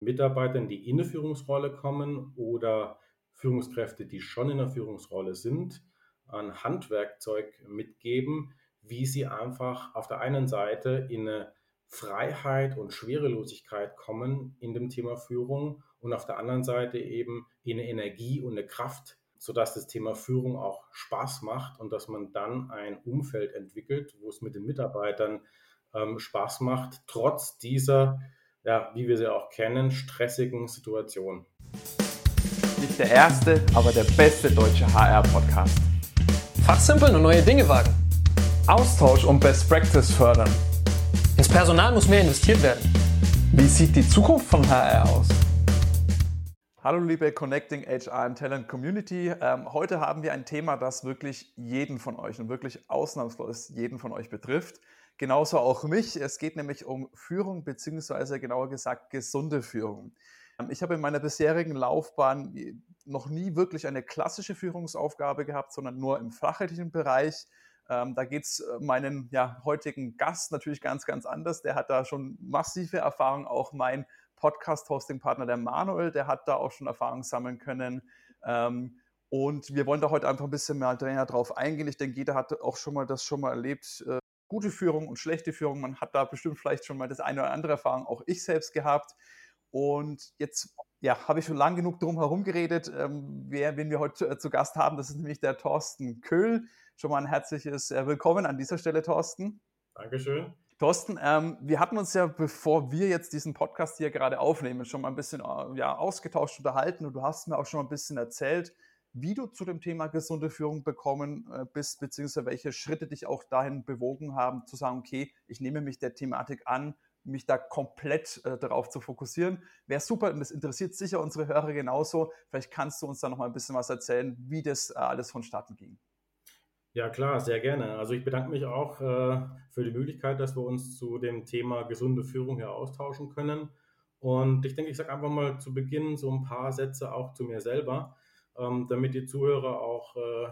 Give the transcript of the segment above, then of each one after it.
Mitarbeitern, die in eine Führungsrolle kommen oder Führungskräfte, die schon in einer Führungsrolle sind, ein Handwerkzeug mitgeben, wie sie einfach auf der einen Seite in eine Freiheit und Schwerelosigkeit kommen in dem Thema Führung und auf der anderen Seite eben in eine Energie und eine Kraft, sodass das Thema Führung auch Spaß macht und dass man dann ein Umfeld entwickelt, wo es mit den Mitarbeitern ähm, Spaß macht, trotz dieser, ja, wie wir sie auch kennen, stressigen Situation. Nicht der erste, aber der beste deutsche HR-Podcast. Fachsimpeln und neue Dinge wagen. Austausch und Best Practice fördern. Ins Personal muss mehr investiert werden. Wie sieht die Zukunft von HR aus? Hallo liebe Connecting HR and Talent Community. Ähm, heute haben wir ein Thema, das wirklich jeden von euch und wirklich ausnahmslos jeden von euch betrifft. Genauso auch mich. Es geht nämlich um Führung beziehungsweise genauer gesagt gesunde Führung. Ähm, ich habe in meiner bisherigen Laufbahn noch nie wirklich eine klassische Führungsaufgabe gehabt, sondern nur im fachlichen Bereich. Ähm, da geht es äh, meinen ja, heutigen Gast natürlich ganz, ganz anders. Der hat da schon massive Erfahrung. Auch mein Podcast-Hosting-Partner, der Manuel, der hat da auch schon Erfahrung sammeln können. Ähm, und wir wollen da heute einfach ein bisschen mehr drauf eingehen. Ich denke, jeder hat auch schon mal das schon mal erlebt. Äh, gute Führung und schlechte Führung. Man hat da bestimmt vielleicht schon mal das eine oder andere Erfahrung, auch ich selbst gehabt. Und jetzt ja, habe ich schon lang genug drum herum geredet. Ähm, wer, wen wir heute äh, zu Gast haben, das ist nämlich der Thorsten Köhl. Schon mal ein herzliches äh, Willkommen an dieser Stelle, Thorsten. Dankeschön. Thorsten, ähm, wir hatten uns ja, bevor wir jetzt diesen Podcast hier gerade aufnehmen, schon mal ein bisschen äh, ja, ausgetauscht, unterhalten und du hast mir auch schon mal ein bisschen erzählt, wie du zu dem Thema gesunde Führung bekommen äh, bist, beziehungsweise welche Schritte dich auch dahin bewogen haben, zu sagen, okay, ich nehme mich der Thematik an, mich da komplett äh, darauf zu fokussieren. Wäre super und das interessiert sicher unsere Hörer genauso. Vielleicht kannst du uns da noch mal ein bisschen was erzählen, wie das äh, alles vonstatten ging. Ja, klar, sehr gerne. Also ich bedanke mich auch äh, für die Möglichkeit, dass wir uns zu dem Thema gesunde Führung hier austauschen können. Und ich denke, ich sage einfach mal zu Beginn so ein paar Sätze auch zu mir selber, ähm, damit die Zuhörer auch äh,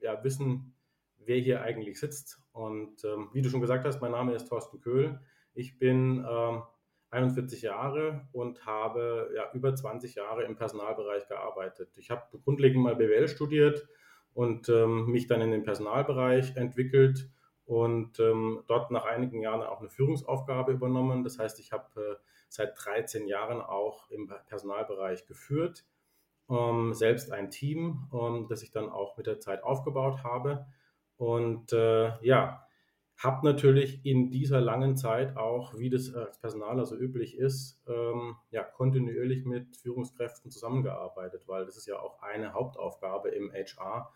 ja, wissen, wer hier eigentlich sitzt. Und ähm, wie du schon gesagt hast, mein Name ist Thorsten Köhl. Ich bin ähm, 41 Jahre und habe ja, über 20 Jahre im Personalbereich gearbeitet. Ich habe grundlegend mal BWL studiert, und ähm, mich dann in den Personalbereich entwickelt und ähm, dort nach einigen Jahren auch eine Führungsaufgabe übernommen. Das heißt, ich habe äh, seit 13 Jahren auch im Personalbereich geführt, ähm, selbst ein Team, ähm, das ich dann auch mit der Zeit aufgebaut habe. Und äh, ja, habe natürlich in dieser langen Zeit auch, wie das als Personaler so üblich ist, ähm, ja, kontinuierlich mit Führungskräften zusammengearbeitet, weil das ist ja auch eine Hauptaufgabe im HR,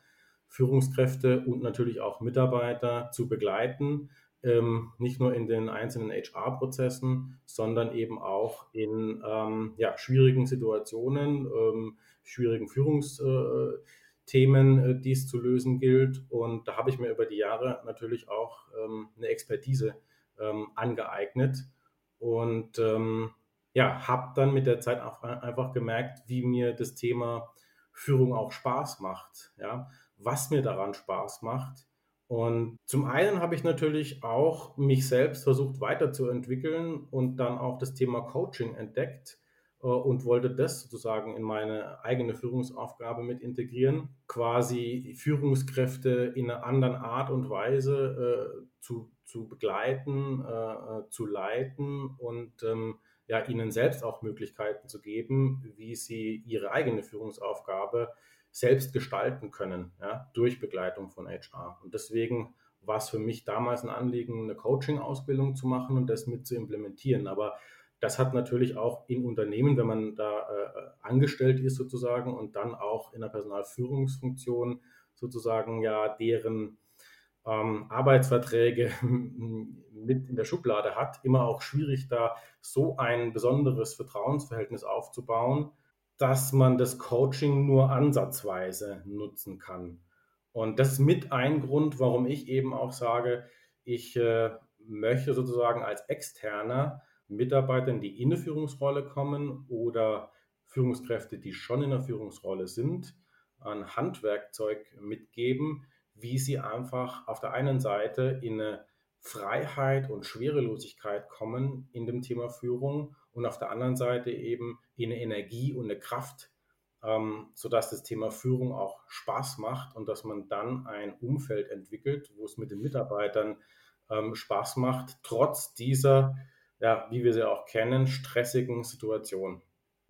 Führungskräfte und natürlich auch Mitarbeiter zu begleiten, ähm, nicht nur in den einzelnen HR-Prozessen, sondern eben auch in ähm, ja, schwierigen Situationen, ähm, schwierigen Führungsthemen, äh, die es zu lösen gilt. Und da habe ich mir über die Jahre natürlich auch ähm, eine Expertise ähm, angeeignet und ähm, ja, habe dann mit der Zeit auch einfach gemerkt, wie mir das Thema Führung auch Spaß macht. Ja, was mir daran Spaß macht. Und zum einen habe ich natürlich auch mich selbst versucht weiterzuentwickeln und dann auch das Thema Coaching entdeckt äh, und wollte das sozusagen in meine eigene Führungsaufgabe mit integrieren, quasi Führungskräfte in einer anderen Art und Weise äh, zu, zu begleiten, äh, äh zu leiten und ähm, ja, ihnen selbst auch Möglichkeiten zu geben, wie sie ihre eigene Führungsaufgabe selbst gestalten können, ja, durch Begleitung von HR. Und deswegen war es für mich damals ein Anliegen, eine Coaching-Ausbildung zu machen und das mit zu implementieren. Aber das hat natürlich auch in Unternehmen, wenn man da äh, angestellt ist sozusagen und dann auch in der Personalführungsfunktion sozusagen ja deren ähm, Arbeitsverträge mit in der Schublade hat, immer auch schwierig, da so ein besonderes Vertrauensverhältnis aufzubauen, dass man das Coaching nur ansatzweise nutzen kann. Und das ist mit ein Grund, warum ich eben auch sage, ich äh, möchte sozusagen als externer Mitarbeitern, die in eine Führungsrolle kommen oder Führungskräfte, die schon in einer Führungsrolle sind, ein Handwerkzeug mitgeben, wie sie einfach auf der einen Seite in eine Freiheit und Schwerelosigkeit kommen in dem Thema Führung und auf der anderen Seite eben eine Energie und eine Kraft, ähm, sodass das Thema Führung auch Spaß macht und dass man dann ein Umfeld entwickelt, wo es mit den Mitarbeitern ähm, Spaß macht, trotz dieser, ja, wie wir sie auch kennen, stressigen Situation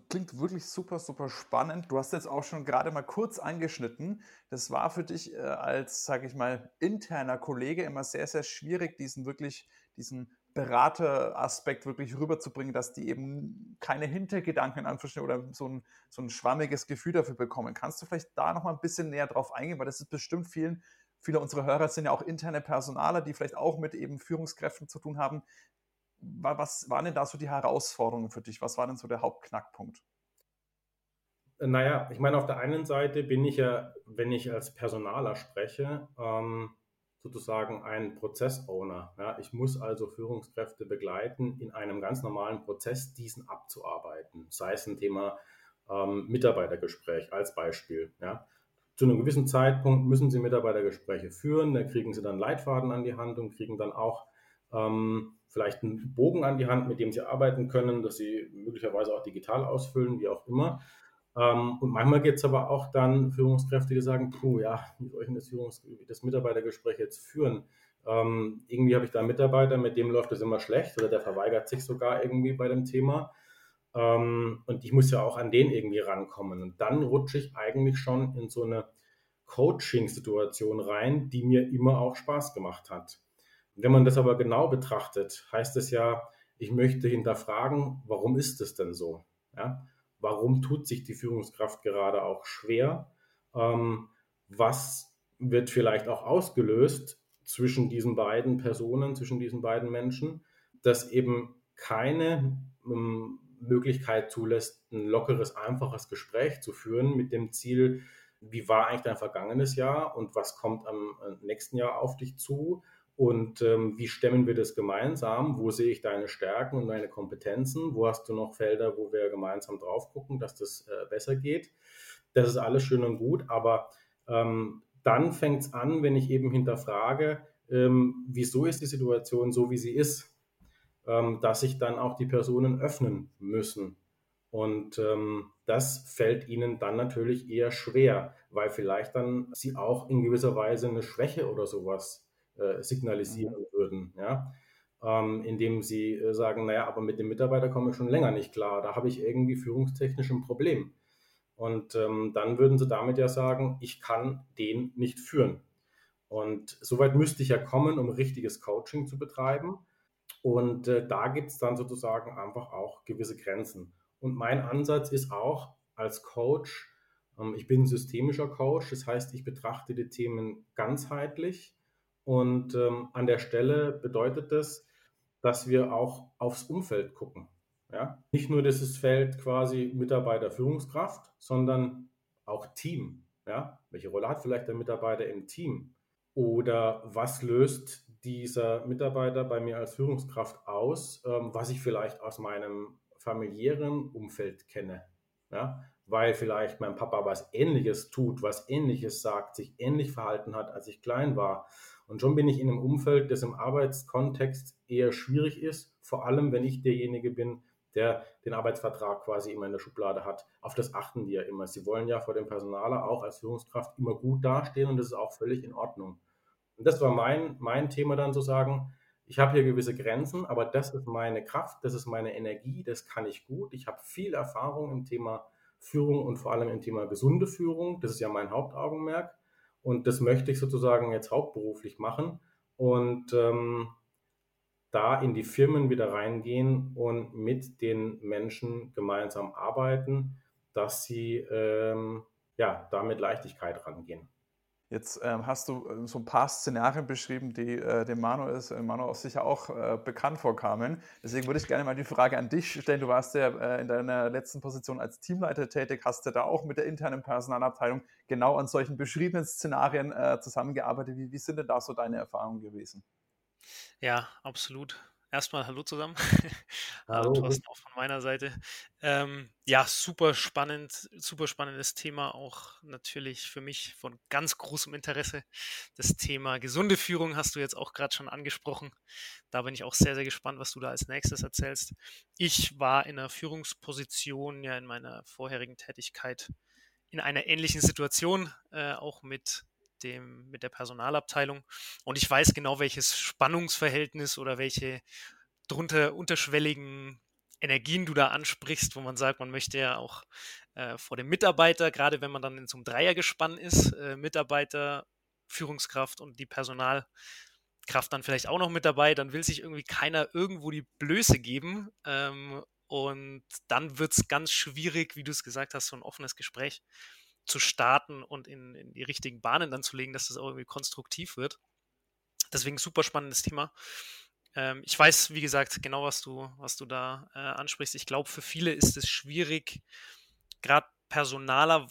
klingt wirklich super, super spannend. Du hast jetzt auch schon gerade mal kurz angeschnitten. Das war für dich äh, als, sage ich mal, interner Kollege immer sehr, sehr schwierig, diesen wirklich, diesen Berateraspekt wirklich rüberzubringen, dass die eben keine Hintergedanken in oder so ein, so ein schwammiges Gefühl dafür bekommen. Kannst du vielleicht da noch mal ein bisschen näher drauf eingehen, weil das ist bestimmt vielen, viele unserer Hörer sind ja auch interne Personaler, die vielleicht auch mit eben Führungskräften zu tun haben was waren denn da so die Herausforderungen für dich? Was war denn so der Hauptknackpunkt? Naja, ich meine, auf der einen Seite bin ich ja, wenn ich als Personaler spreche, ähm, sozusagen ein Prozessowner. Ja? Ich muss also Führungskräfte begleiten, in einem ganz normalen Prozess diesen abzuarbeiten. Sei es ein Thema ähm, Mitarbeitergespräch als Beispiel. Ja? Zu einem gewissen Zeitpunkt müssen Sie Mitarbeitergespräche führen, da kriegen Sie dann Leitfaden an die Hand und kriegen dann auch ähm, vielleicht einen Bogen an die Hand, mit dem sie arbeiten können, dass sie möglicherweise auch digital ausfüllen, wie auch immer. Ähm, und manchmal gibt es aber auch dann Führungskräfte, die sagen, puh, ja, wie soll ich das, Führungs das Mitarbeitergespräch jetzt führen? Ähm, irgendwie habe ich da einen Mitarbeiter, mit dem läuft das immer schlecht oder der verweigert sich sogar irgendwie bei dem Thema. Ähm, und ich muss ja auch an den irgendwie rankommen. Und dann rutsche ich eigentlich schon in so eine Coaching-Situation rein, die mir immer auch Spaß gemacht hat. Wenn man das aber genau betrachtet, heißt es ja, ich möchte hinterfragen, warum ist es denn so? Ja? Warum tut sich die Führungskraft gerade auch schwer? Ähm, was wird vielleicht auch ausgelöst zwischen diesen beiden Personen, zwischen diesen beiden Menschen, dass eben keine ähm, Möglichkeit zulässt, ein lockeres, einfaches Gespräch zu führen mit dem Ziel, wie war eigentlich dein vergangenes Jahr und was kommt am äh, nächsten Jahr auf dich zu? Und ähm, wie stemmen wir das gemeinsam? Wo sehe ich deine Stärken und deine Kompetenzen? Wo hast du noch Felder, wo wir gemeinsam drauf gucken, dass das äh, besser geht? Das ist alles schön und gut, aber ähm, dann fängt es an, wenn ich eben hinterfrage, ähm, wieso ist die Situation so, wie sie ist, ähm, dass sich dann auch die Personen öffnen müssen. Und ähm, das fällt ihnen dann natürlich eher schwer, weil vielleicht dann sie auch in gewisser Weise eine Schwäche oder sowas äh, signalisieren mhm. würden, ja. Ähm, indem sie äh, sagen, naja, aber mit dem Mitarbeiter komme ich schon länger nicht klar, da habe ich irgendwie führungstechnisch ein Problem. Und ähm, dann würden sie damit ja sagen, ich kann den nicht führen. Und soweit müsste ich ja kommen, um richtiges Coaching zu betreiben. Und äh, da gibt es dann sozusagen einfach auch gewisse Grenzen. Und mein Ansatz ist auch als Coach, ähm, ich bin systemischer Coach, das heißt, ich betrachte die Themen ganzheitlich und ähm, an der Stelle bedeutet das, dass wir auch aufs Umfeld gucken. Ja? Nicht nur dieses Feld quasi Mitarbeiter, Führungskraft, sondern auch Team. Ja? Welche Rolle hat vielleicht der Mitarbeiter im Team? Oder was löst dieser Mitarbeiter bei mir als Führungskraft aus, ähm, was ich vielleicht aus meinem familiären Umfeld kenne? Ja? Weil vielleicht mein Papa was Ähnliches tut, was Ähnliches sagt, sich ähnlich verhalten hat, als ich klein war und schon bin ich in einem Umfeld, das im Arbeitskontext eher schwierig ist, vor allem wenn ich derjenige bin, der den Arbeitsvertrag quasi immer in der Schublade hat. Auf das achten die ja immer. Sie wollen ja vor dem Personaler auch als Führungskraft immer gut dastehen und das ist auch völlig in Ordnung. Und das war mein, mein Thema dann zu sagen, ich habe hier gewisse Grenzen, aber das ist meine Kraft, das ist meine Energie, das kann ich gut. Ich habe viel Erfahrung im Thema Führung und vor allem im Thema gesunde Führung. Das ist ja mein Hauptaugenmerk. Und das möchte ich sozusagen jetzt hauptberuflich machen und ähm, da in die Firmen wieder reingehen und mit den Menschen gemeinsam arbeiten, dass sie ähm, ja, da mit Leichtigkeit rangehen. Jetzt ähm, hast du äh, so ein paar Szenarien beschrieben, die äh, dem Manu, ist, äh, Manu sicher auch äh, bekannt vorkamen. Deswegen würde ich gerne mal die Frage an dich stellen. Du warst ja äh, in deiner letzten Position als Teamleiter tätig, hast ja da auch mit der internen Personalabteilung genau an solchen beschriebenen Szenarien äh, zusammengearbeitet. Wie, wie sind denn da so deine Erfahrungen gewesen? Ja, absolut. Erstmal hallo zusammen. Hallo. Thorsten auch von meiner Seite. Ähm, ja, super spannend, super spannendes Thema, auch natürlich für mich von ganz großem Interesse. Das Thema gesunde Führung hast du jetzt auch gerade schon angesprochen. Da bin ich auch sehr, sehr gespannt, was du da als nächstes erzählst. Ich war in einer Führungsposition ja in meiner vorherigen Tätigkeit in einer ähnlichen Situation, äh, auch mit dem, mit der Personalabteilung. Und ich weiß genau, welches Spannungsverhältnis oder welche drunter unterschwelligen Energien du da ansprichst, wo man sagt, man möchte ja auch äh, vor dem Mitarbeiter, gerade wenn man dann in so einem Dreiergespann ist, äh, Mitarbeiter, Führungskraft und die Personalkraft dann vielleicht auch noch mit dabei, dann will sich irgendwie keiner irgendwo die Blöße geben. Ähm, und dann wird es ganz schwierig, wie du es gesagt hast, so ein offenes Gespräch zu starten und in, in die richtigen Bahnen dann zu legen, dass das auch irgendwie konstruktiv wird. Deswegen super spannendes Thema. Ähm, ich weiß, wie gesagt, genau, was du, was du da äh, ansprichst. Ich glaube, für viele ist es schwierig, gerade Personaler,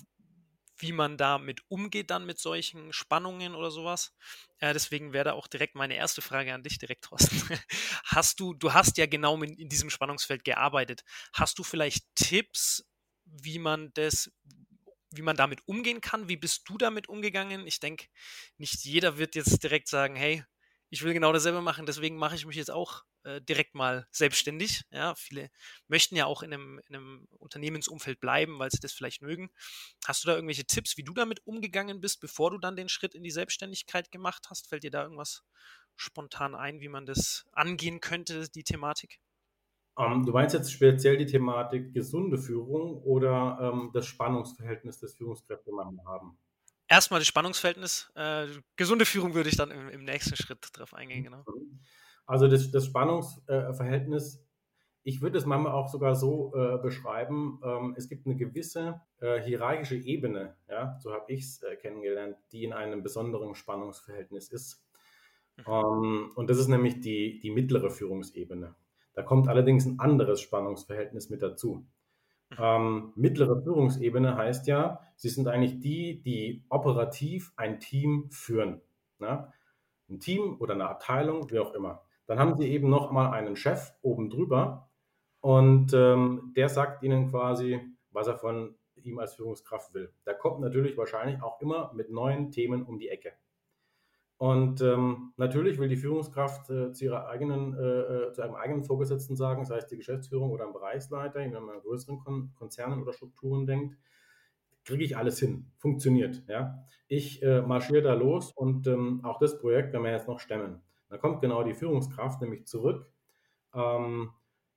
wie man damit umgeht dann mit solchen Spannungen oder sowas. Äh, deswegen wäre da auch direkt meine erste Frage an dich direkt, Thorsten. hast du, du hast ja genau in, in diesem Spannungsfeld gearbeitet. Hast du vielleicht Tipps, wie man das, wie man damit umgehen kann. Wie bist du damit umgegangen? Ich denke, nicht jeder wird jetzt direkt sagen, hey, ich will genau dasselbe machen, deswegen mache ich mich jetzt auch äh, direkt mal selbstständig. Ja, viele möchten ja auch in einem, in einem Unternehmensumfeld bleiben, weil sie das vielleicht mögen. Hast du da irgendwelche Tipps, wie du damit umgegangen bist, bevor du dann den Schritt in die Selbstständigkeit gemacht hast? Fällt dir da irgendwas spontan ein, wie man das angehen könnte, die Thematik? Ähm, du meinst jetzt speziell die Thematik gesunde Führung oder ähm, das Spannungsverhältnis, das Führungskräfte haben? Erstmal das Spannungsverhältnis. Äh, gesunde Führung würde ich dann im, im, nächsten Schritt darauf eingehen, genau. Mhm. Also das, das Spannungsverhältnis, ich würde es manchmal auch sogar so äh, beschreiben, ähm, es gibt eine gewisse äh, hierarchische Ebene, ja, so habe ich es äh, kennengelernt, die in einem besonderen Spannungsverhältnis ist. Mhm. Ähm, und das ist nämlich die, die mittlere Führungsebene. Da kommt allerdings ein anderes Spannungsverhältnis mit dazu. Mhm. Ähm, mittlere Führungsebene heißt ja, sie sind eigentlich die, die operativ ein Team führen. Ne? Ein Team oder eine Abteilung, wie auch immer. Dann haben sie eben noch mal einen Chef oben drüber und ähm, der sagt ihnen quasi, was er von ihm als Führungskraft will. Da kommt natürlich wahrscheinlich auch immer mit neuen Themen um die Ecke. Und ähm, natürlich will die Führungskraft äh, zu, ihrer eigenen, äh, äh, zu einem eigenen Vorgesetzten sagen, sei es die Geschäftsführung oder ein Bereichsleiter, wenn man an größeren Kon Konzernen oder Strukturen denkt, kriege ich alles hin, funktioniert. Ja? Ich äh, marschiere da los und ähm, auch das Projekt werden wir jetzt noch stemmen. Dann kommt genau die Führungskraft nämlich zurück ähm,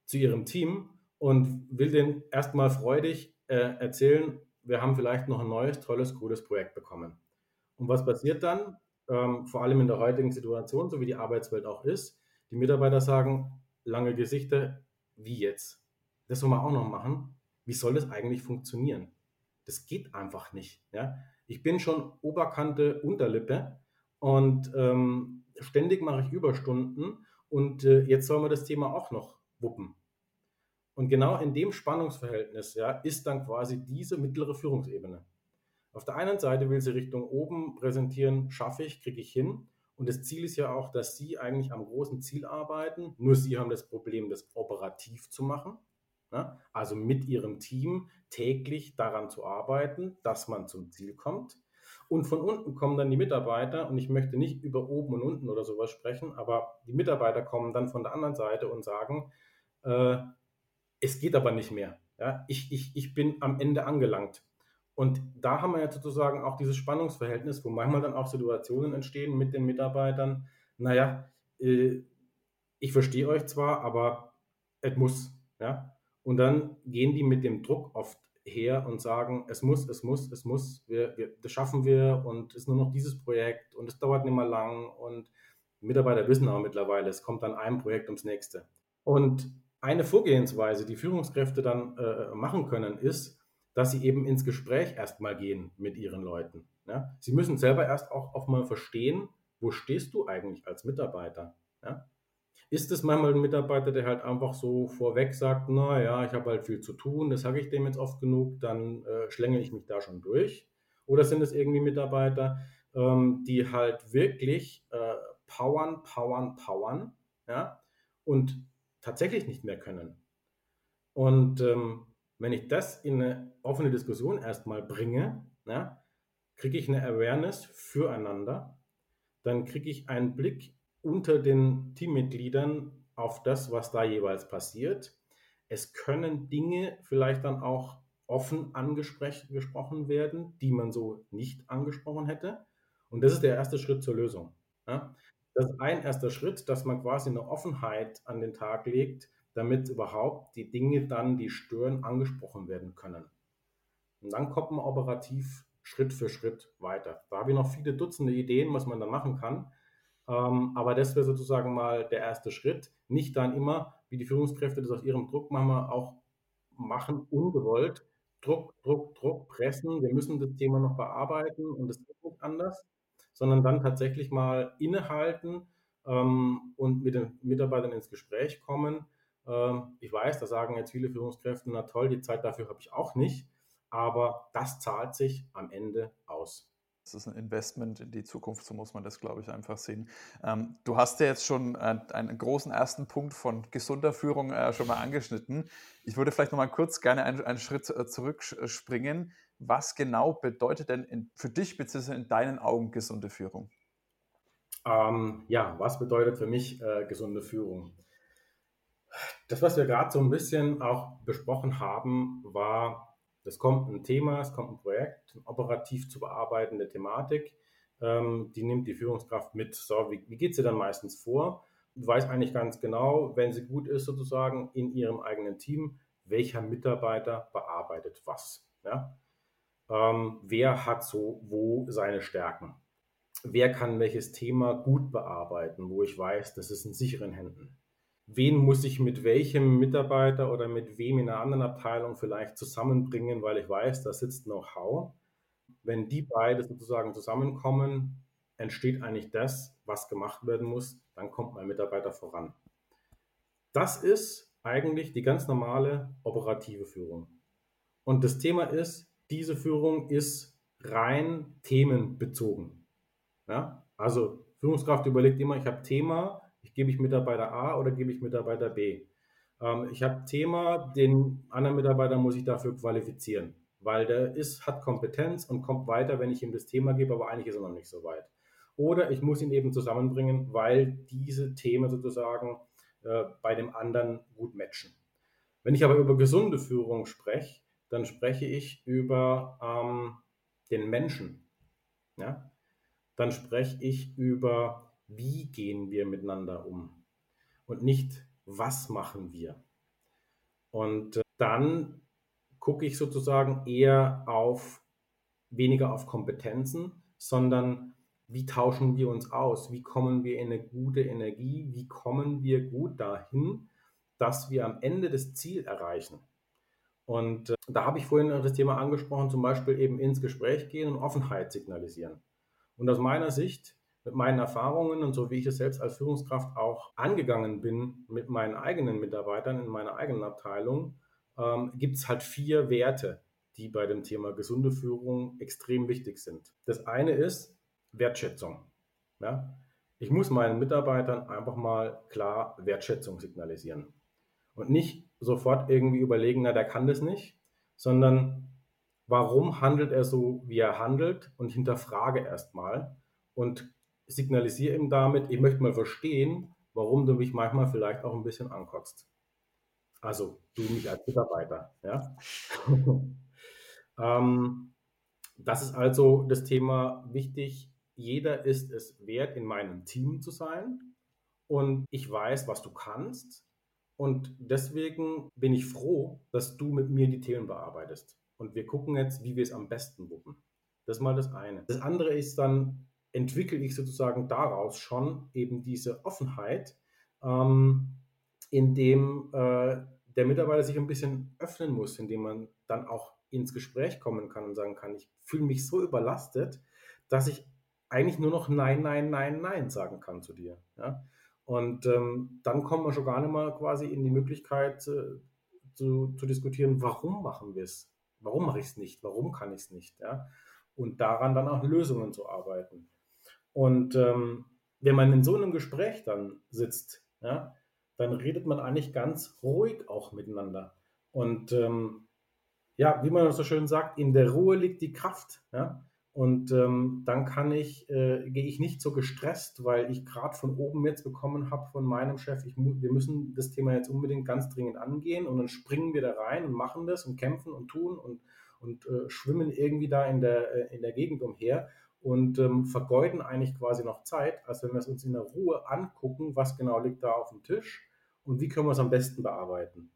zu ihrem Team und will denen erstmal freudig äh, erzählen, wir haben vielleicht noch ein neues, tolles, cooles Projekt bekommen. Und was passiert dann? Ähm, vor allem in der heutigen Situation, so wie die Arbeitswelt auch ist, die Mitarbeiter sagen, lange Gesichter, wie jetzt? Das soll man auch noch machen. Wie soll das eigentlich funktionieren? Das geht einfach nicht. Ja? Ich bin schon Oberkante, Unterlippe und ähm, ständig mache ich Überstunden und äh, jetzt soll man das Thema auch noch wuppen. Und genau in dem Spannungsverhältnis ja, ist dann quasi diese mittlere Führungsebene. Auf der einen Seite will sie Richtung oben präsentieren, schaffe ich, kriege ich hin. Und das Ziel ist ja auch, dass Sie eigentlich am großen Ziel arbeiten. Nur Sie haben das Problem, das operativ zu machen. Ja? Also mit Ihrem Team täglich daran zu arbeiten, dass man zum Ziel kommt. Und von unten kommen dann die Mitarbeiter, und ich möchte nicht über oben und unten oder sowas sprechen, aber die Mitarbeiter kommen dann von der anderen Seite und sagen, äh, es geht aber nicht mehr. Ja? Ich, ich, ich bin am Ende angelangt. Und da haben wir ja sozusagen auch dieses Spannungsverhältnis, wo manchmal dann auch Situationen entstehen mit den Mitarbeitern. Naja, äh, ich verstehe euch zwar, aber es muss. Ja? Und dann gehen die mit dem Druck oft her und sagen, es muss, es muss, es muss, wir, wir, das schaffen wir und es ist nur noch dieses Projekt und es dauert nicht mehr lang und Mitarbeiter wissen auch mittlerweile, es kommt dann ein Projekt ums nächste. Und eine Vorgehensweise, die Führungskräfte dann äh, machen können, ist, dass sie eben ins Gespräch erstmal gehen mit ihren Leuten. Ja? Sie müssen selber erst auch, auch mal verstehen, wo stehst du eigentlich als Mitarbeiter? Ja? Ist es manchmal ein Mitarbeiter, der halt einfach so vorweg sagt, naja, ich habe halt viel zu tun, das sage ich dem jetzt oft genug, dann äh, schlängel ich mich da schon durch? Oder sind es irgendwie Mitarbeiter, ähm, die halt wirklich äh, powern, powern, powern, ja? und tatsächlich nicht mehr können. Und ähm, wenn ich das in eine offene Diskussion erstmal bringe, ja, kriege ich eine Awareness füreinander, dann kriege ich einen Blick unter den Teammitgliedern auf das, was da jeweils passiert. Es können Dinge vielleicht dann auch offen angesprochen werden, die man so nicht angesprochen hätte. Und das ist der erste Schritt zur Lösung. Ja? Das ist ein erster Schritt, dass man quasi eine Offenheit an den Tag legt, damit überhaupt die Dinge dann, die stören, angesprochen werden können. Und dann kommt man operativ Schritt für Schritt weiter. Da habe ich noch viele Dutzende Ideen, was man da machen kann. Ähm, aber das wäre sozusagen mal der erste Schritt. Nicht dann immer, wie die Führungskräfte das aus ihrem Druck manchmal auch machen, ungewollt. Druck, Druck, Druck, pressen. Wir müssen das Thema noch bearbeiten und es geht nicht anders, sondern dann tatsächlich mal innehalten ähm, und mit den Mitarbeitern ins Gespräch kommen. Ähm, ich weiß, da sagen jetzt viele Führungskräfte, na toll, die Zeit dafür habe ich auch nicht aber das zahlt sich am Ende aus. Das ist ein Investment in die Zukunft, so muss man das, glaube ich, einfach sehen. Ähm, du hast ja jetzt schon äh, einen großen ersten Punkt von gesunder Führung äh, schon mal angeschnitten. Ich würde vielleicht noch mal kurz gerne einen, einen Schritt äh, zurückspringen. Was genau bedeutet denn in, für dich bzw. in deinen Augen gesunde Führung? Ähm, ja, was bedeutet für mich äh, gesunde Führung? Das, was wir gerade so ein bisschen auch besprochen haben, war es kommt ein Thema, es kommt ein Projekt, eine operativ zu bearbeitende Thematik, ähm, die nimmt die Führungskraft mit. So, wie, wie geht sie dann meistens vor? Du weißt eigentlich ganz genau, wenn sie gut ist, sozusagen in ihrem eigenen Team, welcher Mitarbeiter bearbeitet was. Ja? Ähm, wer hat so wo seine Stärken? Wer kann welches Thema gut bearbeiten, wo ich weiß, das ist in sicheren Händen? Wen muss ich mit welchem Mitarbeiter oder mit wem in einer anderen Abteilung vielleicht zusammenbringen, weil ich weiß, da sitzt Know-how. Wenn die beide sozusagen zusammenkommen, entsteht eigentlich das, was gemacht werden muss, dann kommt mein Mitarbeiter voran. Das ist eigentlich die ganz normale operative Führung. Und das Thema ist, diese Führung ist rein themenbezogen. Ja? Also Führungskraft überlegt immer, ich habe Thema, gebe ich Mitarbeiter A oder gebe ich Mitarbeiter B? Ähm, ich habe Thema, den anderen Mitarbeiter muss ich dafür qualifizieren, weil der ist, hat Kompetenz und kommt weiter, wenn ich ihm das Thema gebe, aber eigentlich ist er noch nicht so weit. Oder ich muss ihn eben zusammenbringen, weil diese Themen sozusagen äh, bei dem anderen gut matchen. Wenn ich aber über gesunde Führung spreche, dann spreche ich über ähm, den Menschen. Ja? Dann spreche ich über wie gehen wir miteinander um und nicht, was machen wir. Und äh, dann gucke ich sozusagen eher auf weniger auf Kompetenzen, sondern wie tauschen wir uns aus? Wie kommen wir in eine gute Energie? Wie kommen wir gut dahin, dass wir am Ende das Ziel erreichen? Und äh, da habe ich vorhin das Thema angesprochen, zum Beispiel eben ins Gespräch gehen und Offenheit signalisieren. Und aus meiner Sicht mit meinen Erfahrungen und so wie ich es selbst als Führungskraft auch angegangen bin mit meinen eigenen Mitarbeitern in meiner eigenen Abteilung, ähm, gibt es halt vier Werte, die bei dem Thema gesunde Führung extrem wichtig sind. Das eine ist Wertschätzung. Ja? Ich muss meinen Mitarbeitern einfach mal klar Wertschätzung signalisieren und nicht sofort irgendwie überlegen, na, der kann das nicht, sondern warum handelt er so, wie er handelt und hinterfrage erstmal und signalisiere ihm damit, ich möchte mal verstehen, warum du mich manchmal vielleicht auch ein bisschen ankotzt. Also du mich als Mitarbeiter. Ja? ähm, das ist also das Thema wichtig. Jeder ist es wert, in meinem Team zu sein. Und ich weiß, was du kannst. Und deswegen bin ich froh, dass du mit mir die Themen bearbeitest. Und wir gucken jetzt, wie wir es am besten wuppen. Das ist mal das eine. Das andere ist dann, entwickle ich sozusagen daraus schon eben diese Offenheit, ähm, indem äh, der Mitarbeiter sich ein bisschen öffnen muss, indem man dann auch ins Gespräch kommen kann und sagen kann, ich fühle mich so überlastet, dass ich eigentlich nur noch Nein, Nein, Nein, Nein sagen kann zu dir. Ja? Und ähm, dann kommt man schon gar nicht mal quasi in die Möglichkeit äh, zu, zu diskutieren, warum machen wir es? Warum mache ich es nicht? Warum kann ich es nicht? Ja? Und daran dann auch Lösungen zu arbeiten. Und ähm, wenn man in so einem Gespräch dann sitzt, ja, dann redet man eigentlich ganz ruhig auch miteinander. Und ähm, ja, wie man so schön sagt, in der Ruhe liegt die Kraft. Ja? Und ähm, dann kann ich, äh, gehe ich nicht so gestresst, weil ich gerade von oben jetzt bekommen habe von meinem Chef, ich, wir müssen das Thema jetzt unbedingt ganz dringend angehen und dann springen wir da rein und machen das und kämpfen und tun und, und äh, schwimmen irgendwie da in der, äh, in der Gegend umher und ähm, vergeuden eigentlich quasi noch Zeit, als wenn wir es uns in der Ruhe angucken, was genau liegt da auf dem Tisch und wie können wir es am besten bearbeiten.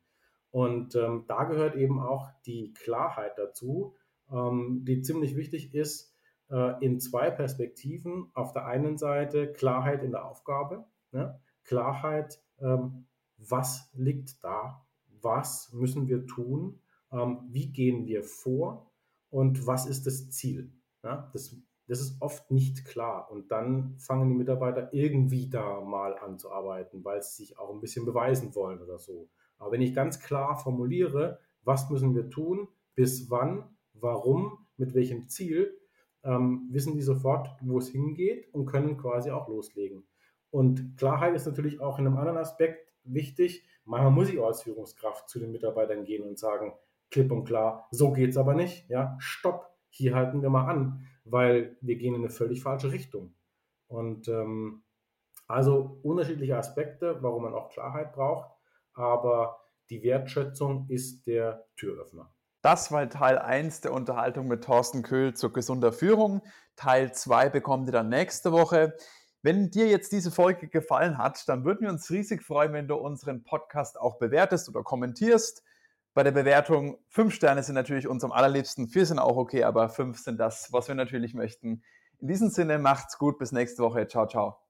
Und ähm, da gehört eben auch die Klarheit dazu, ähm, die ziemlich wichtig ist äh, in zwei Perspektiven. Auf der einen Seite Klarheit in der Aufgabe, ne? Klarheit, ähm, was liegt da, was müssen wir tun, ähm, wie gehen wir vor und was ist das Ziel. Ja? Das das ist oft nicht klar. Und dann fangen die Mitarbeiter irgendwie da mal an zu arbeiten, weil sie sich auch ein bisschen beweisen wollen oder so. Aber wenn ich ganz klar formuliere, was müssen wir tun, bis wann, warum, mit welchem Ziel, ähm, wissen die sofort, wo es hingeht und können quasi auch loslegen. Und Klarheit ist natürlich auch in einem anderen Aspekt wichtig. Manchmal muss ich als Führungskraft zu den Mitarbeitern gehen und sagen, klipp und klar, so geht es aber nicht. Ja, stopp, hier halten wir mal an weil wir gehen in eine völlig falsche Richtung. Und ähm, also unterschiedliche Aspekte, warum man auch Klarheit braucht, aber die Wertschätzung ist der Türöffner. Das war Teil 1 der Unterhaltung mit Thorsten Köhl zur gesunder Führung. Teil 2 bekommt ihr dann nächste Woche. Wenn dir jetzt diese Folge gefallen hat, dann würden wir uns riesig freuen, wenn du unseren Podcast auch bewertest oder kommentierst. Bei der Bewertung, fünf Sterne sind natürlich uns am allerliebsten, vier sind auch okay, aber fünf sind das, was wir natürlich möchten. In diesem Sinne, macht's gut, bis nächste Woche. Ciao, ciao.